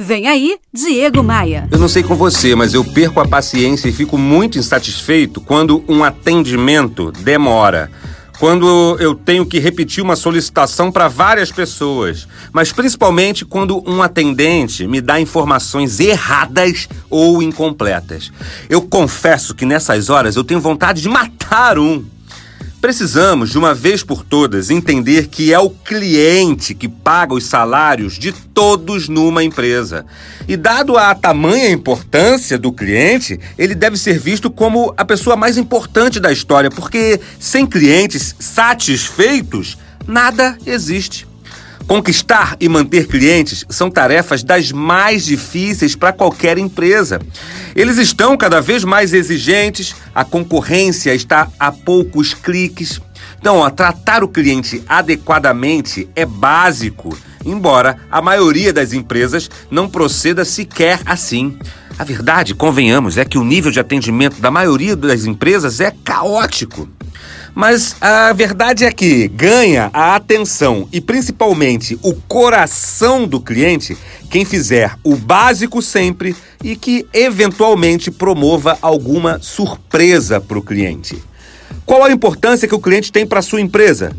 Vem aí, Diego Maia. Eu não sei com você, mas eu perco a paciência e fico muito insatisfeito quando um atendimento demora. Quando eu tenho que repetir uma solicitação para várias pessoas, mas principalmente quando um atendente me dá informações erradas ou incompletas. Eu confesso que nessas horas eu tenho vontade de matar um. Precisamos, de uma vez por todas, entender que é o cliente que paga os salários de todos numa empresa. E, dado a tamanha importância do cliente, ele deve ser visto como a pessoa mais importante da história, porque sem clientes satisfeitos, nada existe. Conquistar e manter clientes são tarefas das mais difíceis para qualquer empresa. Eles estão cada vez mais exigentes, a concorrência está a poucos cliques. Então, ó, tratar o cliente adequadamente é básico, embora a maioria das empresas não proceda sequer assim. A verdade, convenhamos, é que o nível de atendimento da maioria das empresas é caótico. Mas a verdade é que ganha a atenção e principalmente o coração do cliente quem fizer o básico sempre e que eventualmente promova alguma surpresa para o cliente. Qual a importância que o cliente tem para sua empresa?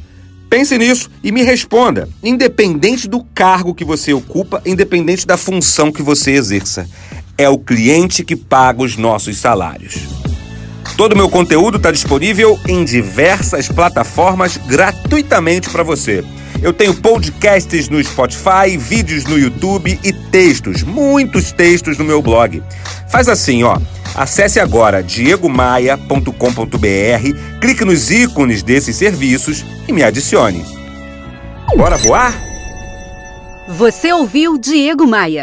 Pense nisso e me responda, independente do cargo que você ocupa, independente da função que você exerça. É o cliente que paga os nossos salários. Todo o meu conteúdo está disponível em diversas plataformas gratuitamente para você. Eu tenho podcasts no Spotify, vídeos no YouTube e textos, muitos textos no meu blog. Faz assim, ó. Acesse agora diegomaia.com.br, clique nos ícones desses serviços e me adicione. Bora voar? Você ouviu Diego Maia.